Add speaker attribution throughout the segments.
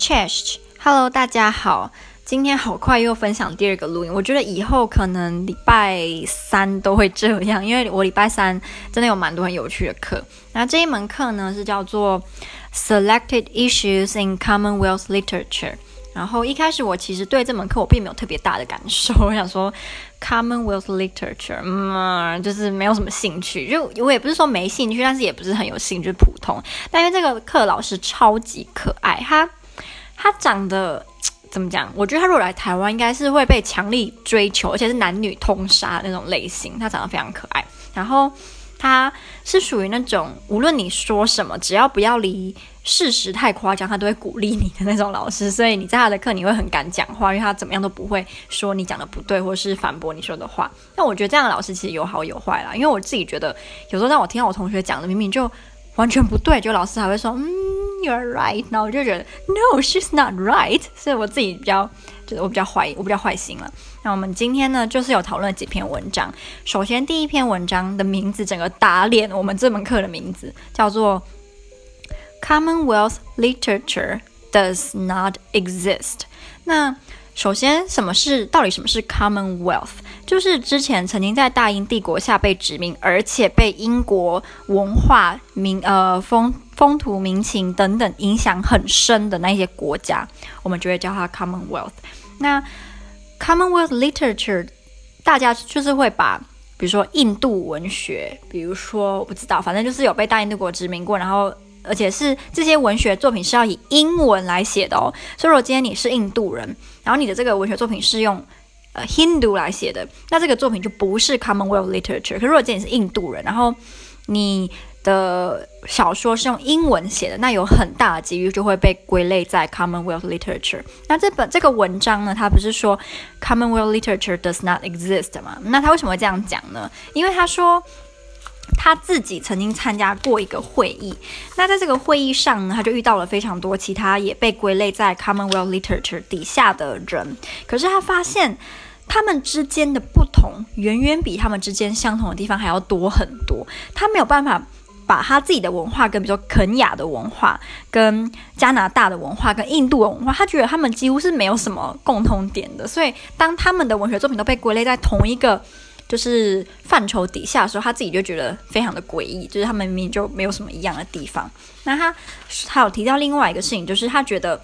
Speaker 1: Chesh，Hello，大家好。今天好快又分享第二个录音，我觉得以后可能礼拜三都会这样，因为我礼拜三真的有蛮多很有趣的课。那这一门课呢是叫做 Selected Issues in Commonwealth Literature。然后一开始我其实对这门课我并没有特别大的感受，我想说 Commonwealth Literature，嗯，就是没有什么兴趣。就我也不是说没兴趣，但是也不是很有兴趣，普通。但因为这个课老师超级可爱，他他长得。怎么讲？我觉得他如果来台湾，应该是会被强力追求，而且是男女通杀那种类型。他长得非常可爱，然后他是属于那种无论你说什么，只要不要离事实太夸张，他都会鼓励你的那种老师。所以你在他的课，你会很敢讲话，因为他怎么样都不会说你讲的不对，或是反驳你说的话。但我觉得这样的老师其实有好有坏啦，因为我自己觉得有时候让我听到我同学讲的明明就完全不对，就老师还会说嗯。You're right，然后我就觉得 No, she's not right，所以我自己比较，就是我比较坏，我比较坏心了。那我们今天呢，就是有讨论几篇文章。首先第一篇文章的名字，整个打脸我们这门课的名字，叫做 Commonwealth Literature Does Not Exist。那首先，什么是到底什么是 Commonwealth？就是之前曾经在大英帝国下被殖民，而且被英国文化民呃风风土民情等等影响很深的那些国家，我们就会叫它 Commonwealth。那 Commonwealth Literature，大家就是会把，比如说印度文学，比如说我不知道，反正就是有被大英帝国殖民过，然后。而且是这些文学作品是要以英文来写的哦，所以如果今天你是印度人，然后你的这个文学作品是用呃 Hindu 来写的，那这个作品就不是 Commonwealth Literature。可是如果今天你是印度人，然后你的小说是用英文写的，那有很大的几率就会被归类在 Commonwealth Literature。那这本这个文章呢，它不是说 Commonwealth Literature does not exist 吗？那他为什么会这样讲呢？因为他说。他自己曾经参加过一个会议，那在这个会议上呢，他就遇到了非常多其他也被归类在 Commonwealth Literature 底下的人。可是他发现，他们之间的不同远远比他们之间相同的地方还要多很多。他没有办法把他自己的文化跟比如说肯雅的文化、跟加拿大的文化、跟印度的文化，他觉得他们几乎是没有什么共通点的。所以，当他们的文学作品都被归类在同一个。就是范畴底下的时候，他自己就觉得非常的诡异，就是他们明明就没有什么一样的地方。那他还有提到另外一个事情，就是他觉得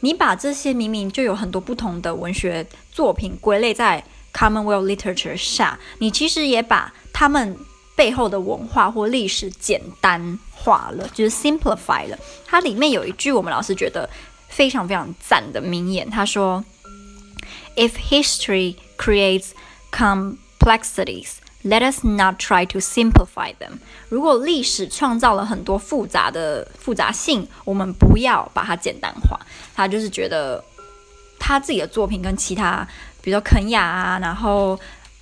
Speaker 1: 你把这些明明就有很多不同的文学作品归类在 Commonwealth Literature 下，你其实也把他们背后的文化或历史简单化了，就是 simplify 了。它里面有一句我们老师觉得非常非常赞的名言，他说：“If history creates come Complexities, let us not try to simplify them. 如果历史创造了很多复杂的复杂性，我们不要把它简单化。他就是觉得他自己的作品跟其他，比如说肯亚啊，然后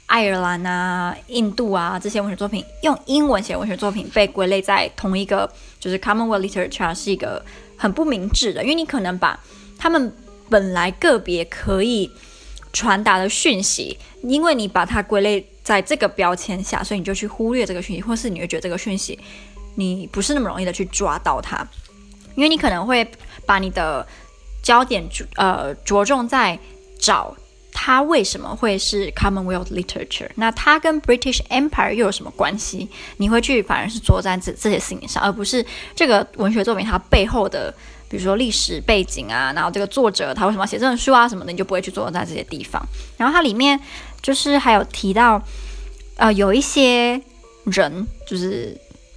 Speaker 1: 爱尔兰啊、印度啊这些文学作品，用英文写文学作品被归类在同一个就是 Commonwealth Literature 是一个很不明智的，因为你可能把他们本来个别可以。传达的讯息，因为你把它归类在这个标签下，所以你就去忽略这个讯息，或是你会觉得这个讯息你不是那么容易的去抓到它，因为你可能会把你的焦点呃着重在找它为什么会是 Commonwealth Literature，那它跟 British Empire 又有什么关系？你会去反而是着在这这些事情上，而不是这个文学作品它背后的。比如说历史背景啊，然后这个作者他为什么要写这本书啊什么的，你就不会去做在这些地方。然后它里面就是还有提到，呃，有一些人就是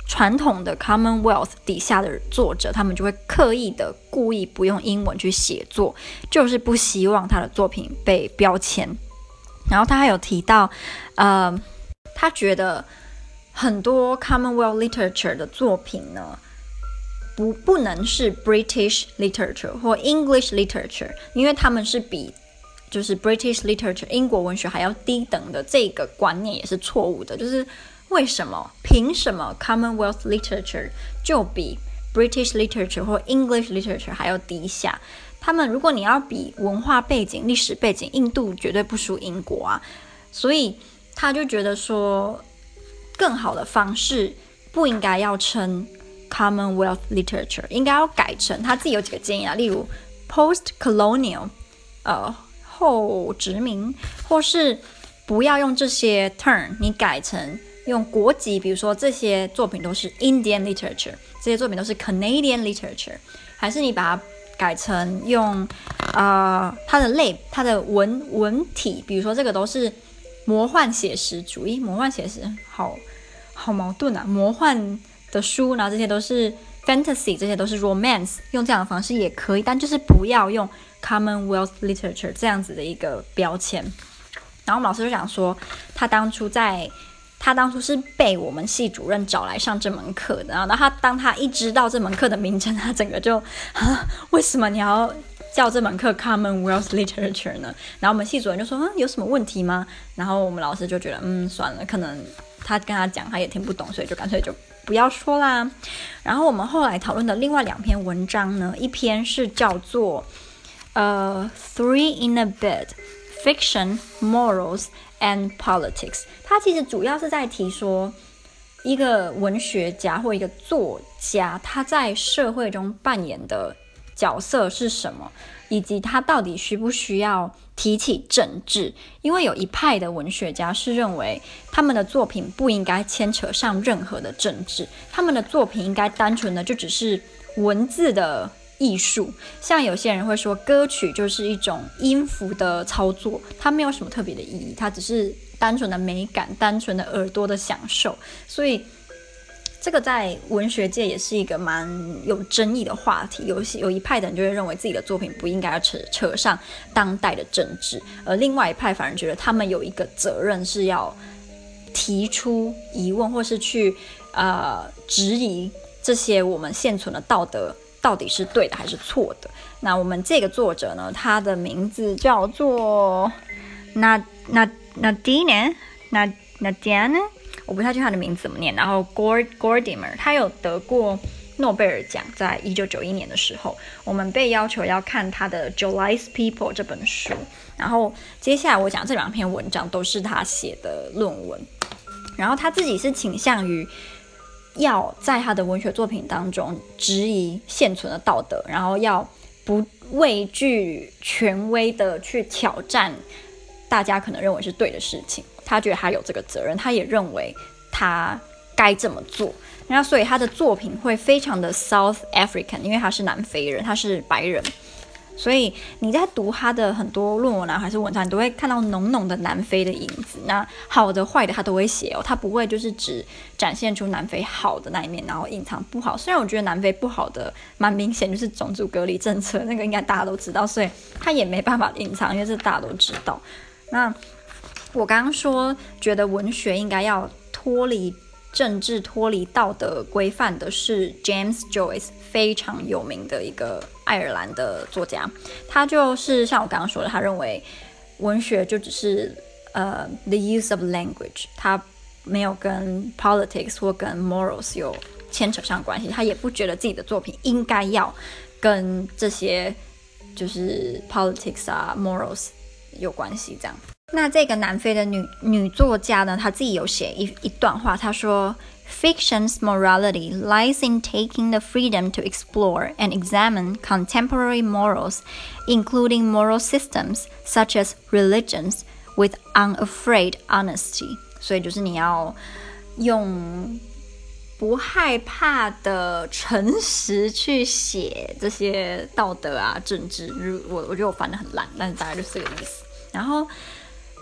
Speaker 1: 传统的 Commonwealth 底下的作者，他们就会刻意的故意不用英文去写作，就是不希望他的作品被标签。然后他还有提到，呃，他觉得很多 Commonwealth Literature 的作品呢。不，不能是 British literature 或 English literature，因为他们是比就是 British literature 英国文学还要低等的，这个观念也是错误的。就是为什么？凭什么 Commonwealth literature 就比 British literature 或 English literature 还要低下？他们如果你要比文化背景、历史背景，印度绝对不输英国啊。所以他就觉得说，更好的方式不应该要称。Commonwealth Literature 应该要改成他自己有几个建议啊，例如 post-colonial，呃，后殖民，或是不要用这些 term，你改成用国籍，比如说这些作品都是 Indian literature，这些作品都是 Canadian literature，还是你把它改成用呃它的类，它的文文体，比如说这个都是魔幻写实主义，魔幻写实，好好矛盾啊，魔幻的书，然后这些都是。Fantasy 这些都是 romance，用这样的方式也可以，但就是不要用 Commonwealth literature 这样子的一个标签。然后我们老师就想说，他当初在，他当初是被我们系主任找来上这门课的。然后他当他一知道这门课的名称，他整个就啊，为什么你要叫这门课 Commonwealth literature 呢？然后我们系主任就说，嗯，有什么问题吗？然后我们老师就觉得，嗯，算了，可能他跟他讲他也听不懂，所以就干脆就。不要说啦。然后我们后来讨论的另外两篇文章呢，一篇是叫做呃《Three in a Bed: Fiction, Morals and Politics》。它其实主要是在提说一个文学家或一个作家他在社会中扮演的角色是什么。以及他到底需不需要提起政治？因为有一派的文学家是认为他们的作品不应该牵扯上任何的政治，他们的作品应该单纯的就只是文字的艺术。像有些人会说，歌曲就是一种音符的操作，它没有什么特别的意义，它只是单纯的美感，单纯的耳朵的享受。所以。这个在文学界也是一个蛮有争议的话题，有些有一派的人就会认为自己的作品不应该要扯扯上当代的政治，而另外一派反而觉得他们有一个责任是要提出疑问，或是去呃质疑这些我们现存的道德到底是对的还是错的。那我们这个作者呢，他的名字叫做那那那 Nadine 那那 Diane 我不太清楚他的名字怎么念，然后 Gord Gordimer 他有得过诺贝尔奖，在一九九一年的时候，我们被要求要看他的《Jolice People》这本书，然后接下来我讲这两篇文章都是他写的论文，然后他自己是倾向于要在他的文学作品当中质疑现存的道德，然后要不畏惧权威的去挑战大家可能认为是对的事情。他觉得他有这个责任，他也认为他该这么做。那所以他的作品会非常的 South African，因为他是南非人，他是白人。所以你在读他的很多论文啊，还是文章，你都会看到浓浓的南非的影子。那好的、坏的，他都会写哦，他不会就是只展现出南非好的那一面，然后隐藏不好。虽然我觉得南非不好的蛮明显，就是种族隔离政策，那个应该大家都知道，所以他也没办法隐藏，因为这大家都知道。那。我刚刚说，觉得文学应该要脱离政治、脱离道德规范的是 James Joyce，非常有名的一个爱尔兰的作家。他就是像我刚刚说的，他认为文学就只是呃 the use of language，他没有跟 politics 或跟 morals 有牵扯上关系。他也不觉得自己的作品应该要跟这些就是 politics 啊 morals 有关系，这样。那这个南非的女女作家呢，她自己有写一一段话，她说：“Fiction's morality lies in taking the freedom to explore and examine contemporary morals, including moral systems such as religions, with unafraid honesty。”所以就是你要用不害怕的诚实去写这些道德啊、政治。我我觉得我翻得很烂，但是大概就是这个意思。然后。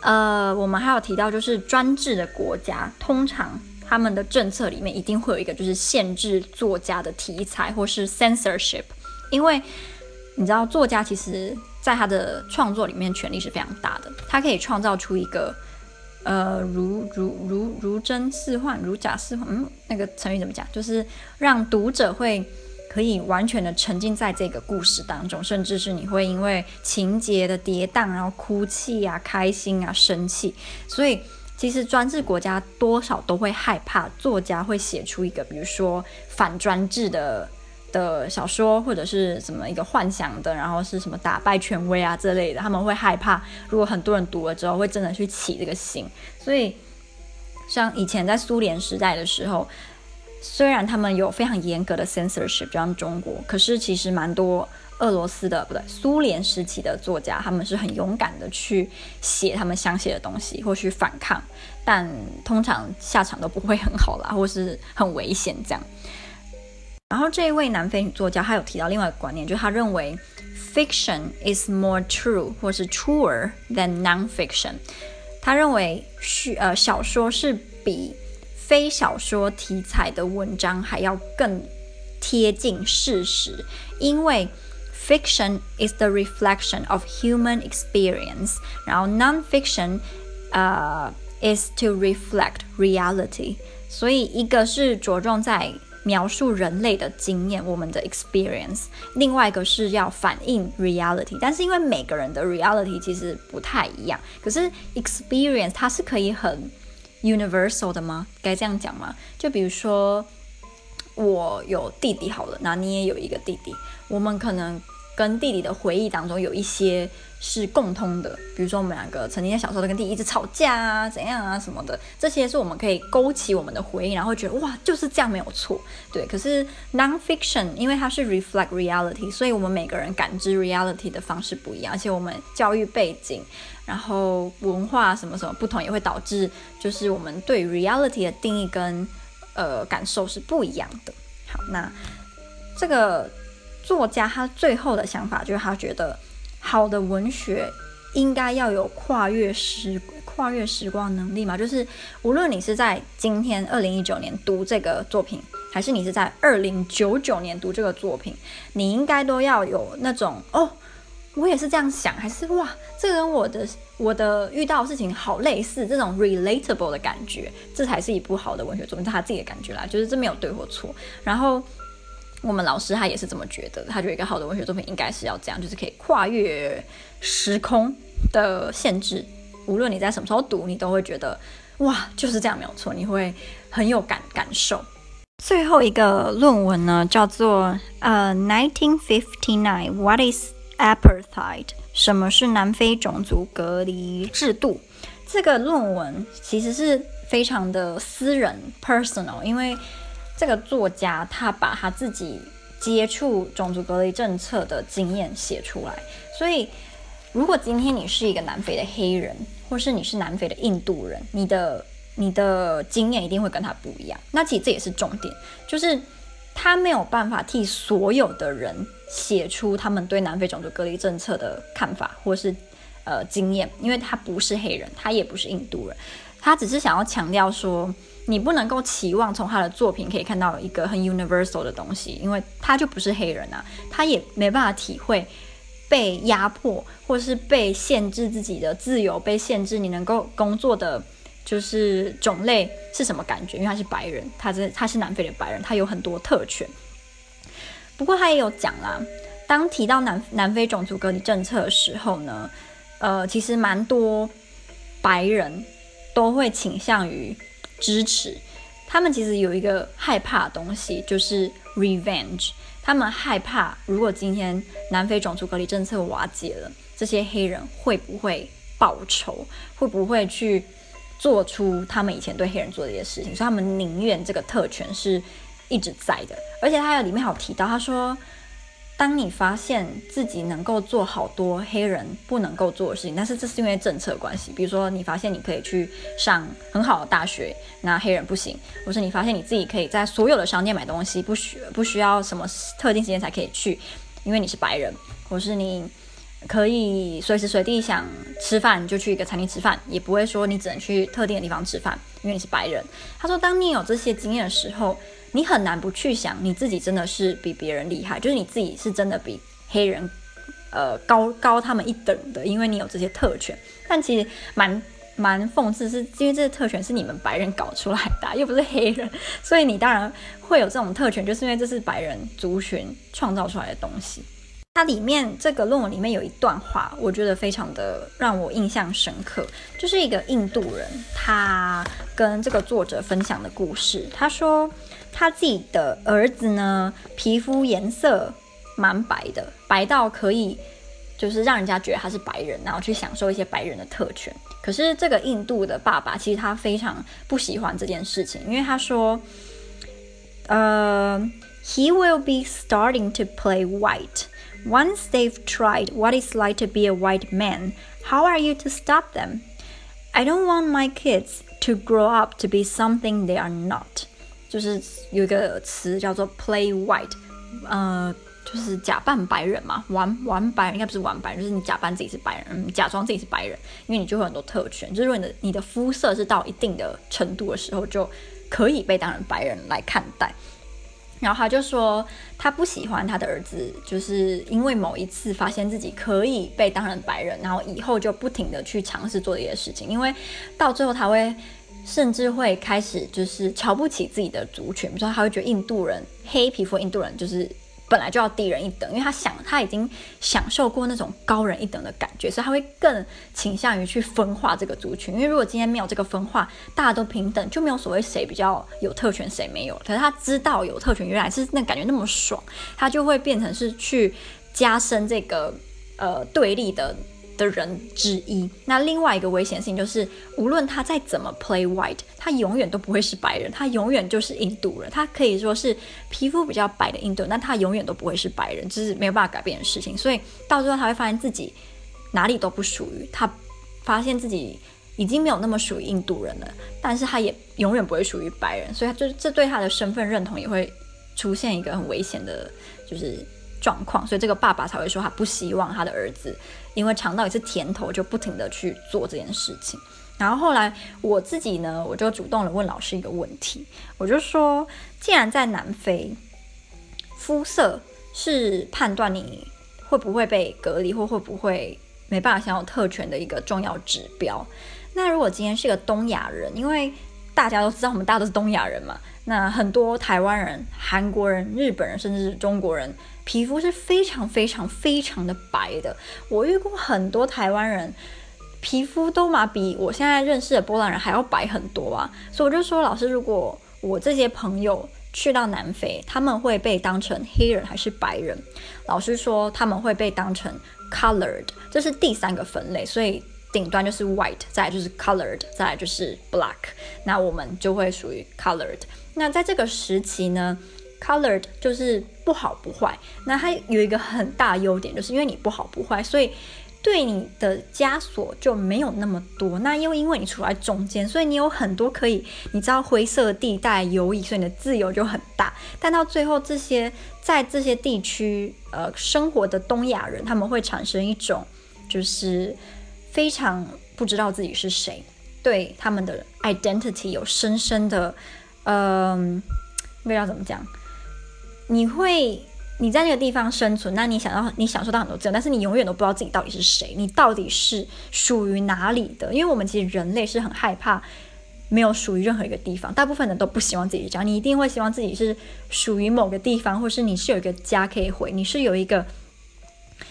Speaker 1: 呃，我们还有提到，就是专制的国家，通常他们的政策里面一定会有一个，就是限制作家的题材，或是 censorship。因为你知道，作家其实在他的创作里面权力是非常大的，他可以创造出一个，呃，如如如如真似幻，如假似幻，嗯，那个成语怎么讲？就是让读者会。可以完全的沉浸在这个故事当中，甚至是你会因为情节的跌宕，然后哭泣啊、开心啊、生气。所以，其实专制国家多少都会害怕作家会写出一个，比如说反专制的的小说，或者是什么一个幻想的，然后是什么打败权威啊之类的。他们会害怕，如果很多人读了之后，会真的去起这个心。所以，像以前在苏联时代的时候。虽然他们有非常严格的 censorship，就像中国，可是其实蛮多俄罗斯的不对，苏联时期的作家，他们是很勇敢的去写他们想写的东西，或去反抗，但通常下场都不会很好啦，或是很危险这样。然后这一位南非女作家，她有提到另外一个观念，就是她认为 fiction is more true 或是 truer than non-fiction。她认为虚呃小说是比非小说题材的文章还要更贴近事实，因为 fiction is the reflection of human experience，然后 non-fiction 呃、uh, is to reflect reality。所以一个是着重在描述人类的经验，我们的 experience；另外一个是要反映 reality。但是因为每个人的 reality 其实不太一样，可是 experience 它是可以很 universal 的吗？该这样讲吗？就比如说我有弟弟好了，那你也有一个弟弟，我们可能。跟弟弟的回忆当中有一些是共通的，比如说我们两个曾经在小时候都跟弟弟一直吵架啊，怎样啊什么的，这些是我们可以勾起我们的回忆，然后觉得哇就是这样没有错，对。可是 nonfiction 因为它是 reflect reality，所以我们每个人感知 reality 的方式不一样，而且我们教育背景，然后文化什么什么不同，也会导致就是我们对 reality 的定义跟呃感受是不一样的。好，那这个。作家他最后的想法就是，他觉得好的文学应该要有跨越时跨越时光能力嘛，就是无论你是在今天二零一九年读这个作品，还是你是在二零九九年读这个作品，你应该都要有那种哦，我也是这样想，还是哇，这跟我的我的遇到的事情好类似，这种 relatable 的感觉，这才是一部好的文学作品，是他自己的感觉啦，就是这没有对或错，然后。我们老师他也是这么觉得，他觉得一个好的文学作品应该是要这样，就是可以跨越时空的限制，无论你在什么时候读，你都会觉得哇，就是这样没有错，你会很有感感受。最后一个论文呢，叫做呃，Nineteen Fifty Nine，What is Apartheid？什么是南非种族隔离制度？这个论文其实是非常的私人 （personal），因为。这个作家他把他自己接触种族隔离政策的经验写出来，所以如果今天你是一个南非的黑人，或是你是南非的印度人，你的你的经验一定会跟他不一样。那其实这也是重点，就是他没有办法替所有的人写出他们对南非种族隔离政策的看法，或是呃经验，因为他不是黑人，他也不是印度人，他只是想要强调说。你不能够期望从他的作品可以看到一个很 universal 的东西，因为他就不是黑人啊，他也没办法体会被压迫或是被限制自己的自由，被限制你能够工作的就是种类是什么感觉，因为他是白人，他是他是南非的白人，他有很多特权。不过他也有讲啦，当提到南南非种族隔离政策的时候呢，呃，其实蛮多白人都会倾向于。支持他们，其实有一个害怕的东西，就是 revenge。他们害怕，如果今天南非种族隔离政策瓦解了，这些黑人会不会报仇？会不会去做出他们以前对黑人做的一些事情？所以他们宁愿这个特权是一直在的。而且他有里面还有提到，他说。当你发现自己能够做好多黑人不能够做的事情，但是这是因为政策关系。比如说，你发现你可以去上很好的大学，那黑人不行；或是你发现你自己可以在所有的商店买东西，不需不需要什么特定时间才可以去，因为你是白人；或是你可以随时随地想吃饭就去一个餐厅吃饭，也不会说你只能去特定的地方吃饭，因为你是白人。他说，当你有这些经验的时候。你很难不去想，你自己真的是比别人厉害，就是你自己是真的比黑人，呃，高高他们一等的，因为你有这些特权。但其实蛮蛮讽刺，是因为这些特权是你们白人搞出来的，又不是黑人，所以你当然会有这种特权，就是因为这是白人族群创造出来的东西。它里面这个论文里面有一段话，我觉得非常的让我印象深刻，就是一个印度人，他跟这个作者分享的故事。他说。他自己的儿子呢，皮肤颜色蛮白的，白到可以就是让人家觉得他是白人，然后去享受一些白人的特权。可是这个印度的爸爸其实他非常不喜欢这件事情，因为他说，呃，He will be starting to play white Once they've tried what it's like to be a white man, how are you to stop them? I don't want my kids to grow up to be something they are not. 就是有一个词叫做 play white，呃，就是假扮白人嘛，玩玩白人应该不是玩白人，就是你假扮自己是白人，嗯，假装自己是白人，因为你就会有很多特权，就是如果你的你的肤色是到一定的程度的时候，就可以被当成白人来看待。 然后他就说，他不喜欢他的儿子，就是因为某一次发现自己可以被当成白人，然后以后就不停的去尝试做这些事情，因为到最后他会甚至会开始就是瞧不起自己的族群，比如说他会觉得印度人，黑皮肤印度人就是。本来就要低人一等，因为他想他已经享受过那种高人一等的感觉，所以他会更倾向于去分化这个族群。因为如果今天没有这个分化，大家都平等，就没有所谓谁比较有特权谁没有。可是他知道有特权原来是那感觉那么爽，他就会变成是去加深这个呃对立的。的人之一。那另外一个危险性就是，无论他再怎么 play white，他永远都不会是白人，他永远就是印度人。他可以说是皮肤比较白的印度人，但他永远都不会是白人，这、是没有办法改变的事情。所以到最后他会发现自己哪里都不属于，他发现自己已经没有那么属于印度人了，但是他也永远不会属于白人，所以他就这对他的身份认同也会出现一个很危险的，就是。状况，所以这个爸爸才会说他不希望他的儿子因为尝到一次甜头就不停地去做这件事情。然后后来我自己呢，我就主动的问老师一个问题，我就说，既然在南非，肤色是判断你会不会被隔离或会不会没办法享有特权的一个重要指标，那如果今天是个东亚人，因为大家都知道我们大家都是东亚人嘛，那很多台湾人、韩国人、日本人，甚至是中国人。皮肤是非常非常非常的白的，我遇过很多台湾人，皮肤都嘛比我现在认识的波兰人还要白很多啊，所以我就说，老师，如果我这些朋友去到南非，他们会被当成黑人还是白人？老师说他们会被当成 colored，这是第三个分类，所以顶端就是 white，再来就是 colored，再来就是 black，那我们就会属于 colored。那在这个时期呢？Colored 就是不好不坏，那它有一个很大优点，就是因为你不好不坏，所以对你的枷锁就没有那么多。那又因为你处在中间，所以你有很多可以，你知道灰色地带游移，所以你的自由就很大。但到最后，这些在这些地区呃生活的东亚人，他们会产生一种就是非常不知道自己是谁，对他们的 identity 有深深的嗯，不知道怎么讲。你会你在那个地方生存，那你想要你享受到很多自由，但是你永远都不知道自己到底是谁，你到底是属于哪里的？因为我们其实人类是很害怕没有属于任何一个地方，大部分人都不希望自己是这样。你一定会希望自己是属于某个地方，或是你是有一个家可以回，你是有一个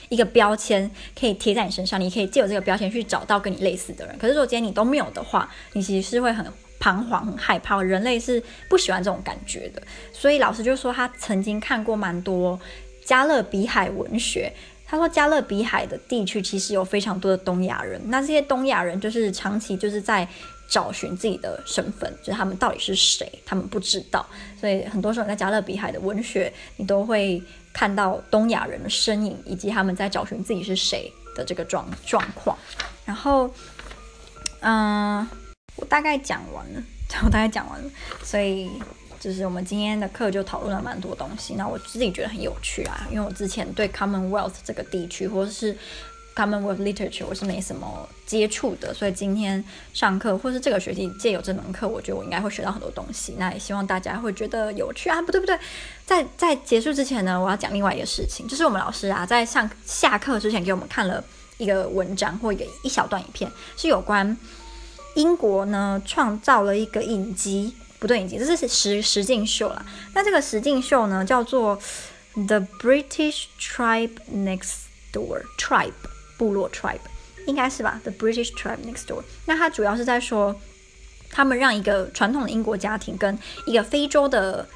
Speaker 1: 一个标签可以贴在你身上，你可以借由这个标签去找到跟你类似的人。可是如果今天你都没有的话，你其实是会很。彷徨，害怕，人类是不喜欢这种感觉的。所以老师就说，他曾经看过蛮多加勒比海文学。他说，加勒比海的地区其实有非常多的东亚人。那这些东亚人就是长期就是在找寻自己的身份，就是他们到底是谁，他们不知道。所以很多时候在加勒比海的文学，你都会看到东亚人的身影，以及他们在找寻自己是谁的这个状状况。然后，嗯、我大概讲完了，我大概讲完了，所以就是我们今天的课就讨论了蛮多东西。那我自己觉得很有趣啊，因为我之前对 Commonwealth 这个地区或者是 Commonwealth Literature 我是没什么接触的，所以今天上课或是这个学期借由这门课，我觉得我应该会学到很多东西。那也希望大家会觉得有趣啊，不对不对，在在结束之前呢，我要讲另外一个事情，就是我们老师啊在上下课之前给我们看了一个文章或一个一小段影片，是有关。英国呢创造了一个影集，不对，影集，这是实实境秀啦。那这个实境秀呢叫做《The British Tribe Next Door》，Tribe 部落 Tribe 应该是吧？《The British Tribe Next Door》。那它主要是在说，他们让一个传统的英国家庭跟一个非洲的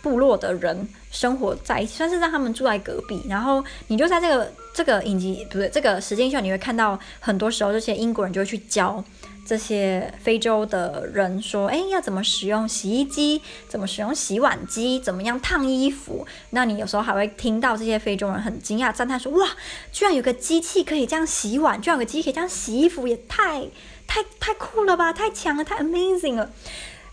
Speaker 1: 部落的人生活在一起，算是让他们住在隔壁。然后你就在这个这个影集，不对，这个实境秀，你会看到很多时候这些英国人就会去教。这些非洲的人说，哎，要怎么使用洗衣机，怎么使用洗碗机，怎么样烫衣服。那你有时候还会听到这些非洲人很惊讶赞叹说，哇，居然有个机器可以这样洗碗，居然有个机器可以这样洗衣服，也太太太酷了吧，太强了，太 amazing 了。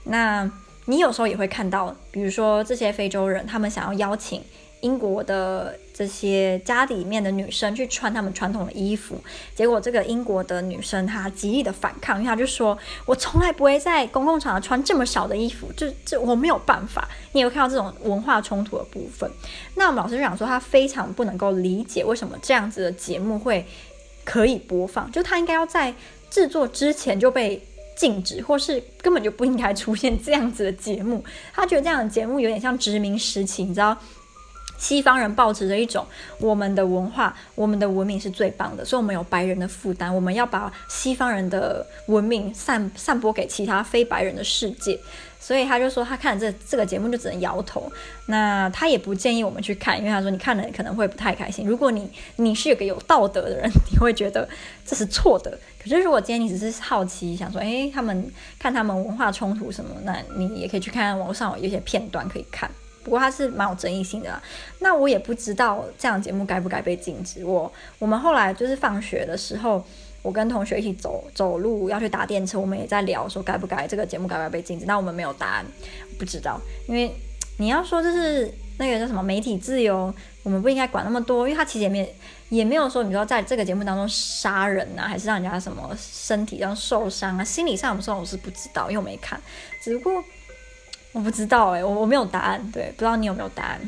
Speaker 1: 那你有时候也会看到，比如说这些非洲人，他们想要邀请。英国的这些家里面的女生去穿她们传统的衣服，结果这个英国的女生她极力的反抗，因为她就说：“我从来不会在公共场合穿这么少的衣服，就这我没有办法。”你有看到这种文化冲突的部分？那我们老师就想说，她非常不能够理解为什么这样子的节目会可以播放，就她应该要在制作之前就被禁止，或是根本就不应该出现这样子的节目。他觉得这样的节目有点像殖民时期，你知道？西方人抱持着一种我们的文化、我们的文明是最棒的，所以我们有白人的负担，我们要把西方人的文明散散播给其他非白人的世界。所以他就说，他看了这这个节目就只能摇头。那他也不建议我们去看，因为他说你看了可能会不太开心。如果你你是有个有道德的人，你会觉得这是错的。可是如果今天你只是好奇，想说，诶，他们看他们文化冲突什么，那你也可以去看看网上有一些片段可以看。不过它是蛮有争议性的，那我也不知道这样节目该不该被禁止。我我们后来就是放学的时候，我跟同学一起走走路要去搭电车，我们也在聊说该不该这个节目该不该被禁止。那我们没有答案，不知道，因为你要说就是那个叫什么媒体自由，我们不应该管那么多，因为他其实也没也没有说你说在这个节目当中杀人啊，还是让人家什么身体上受伤啊，心理上有时候我是不知道，因为我没看，只不过。我不知道哎、我我没有答案，对，不知道你有没有答案。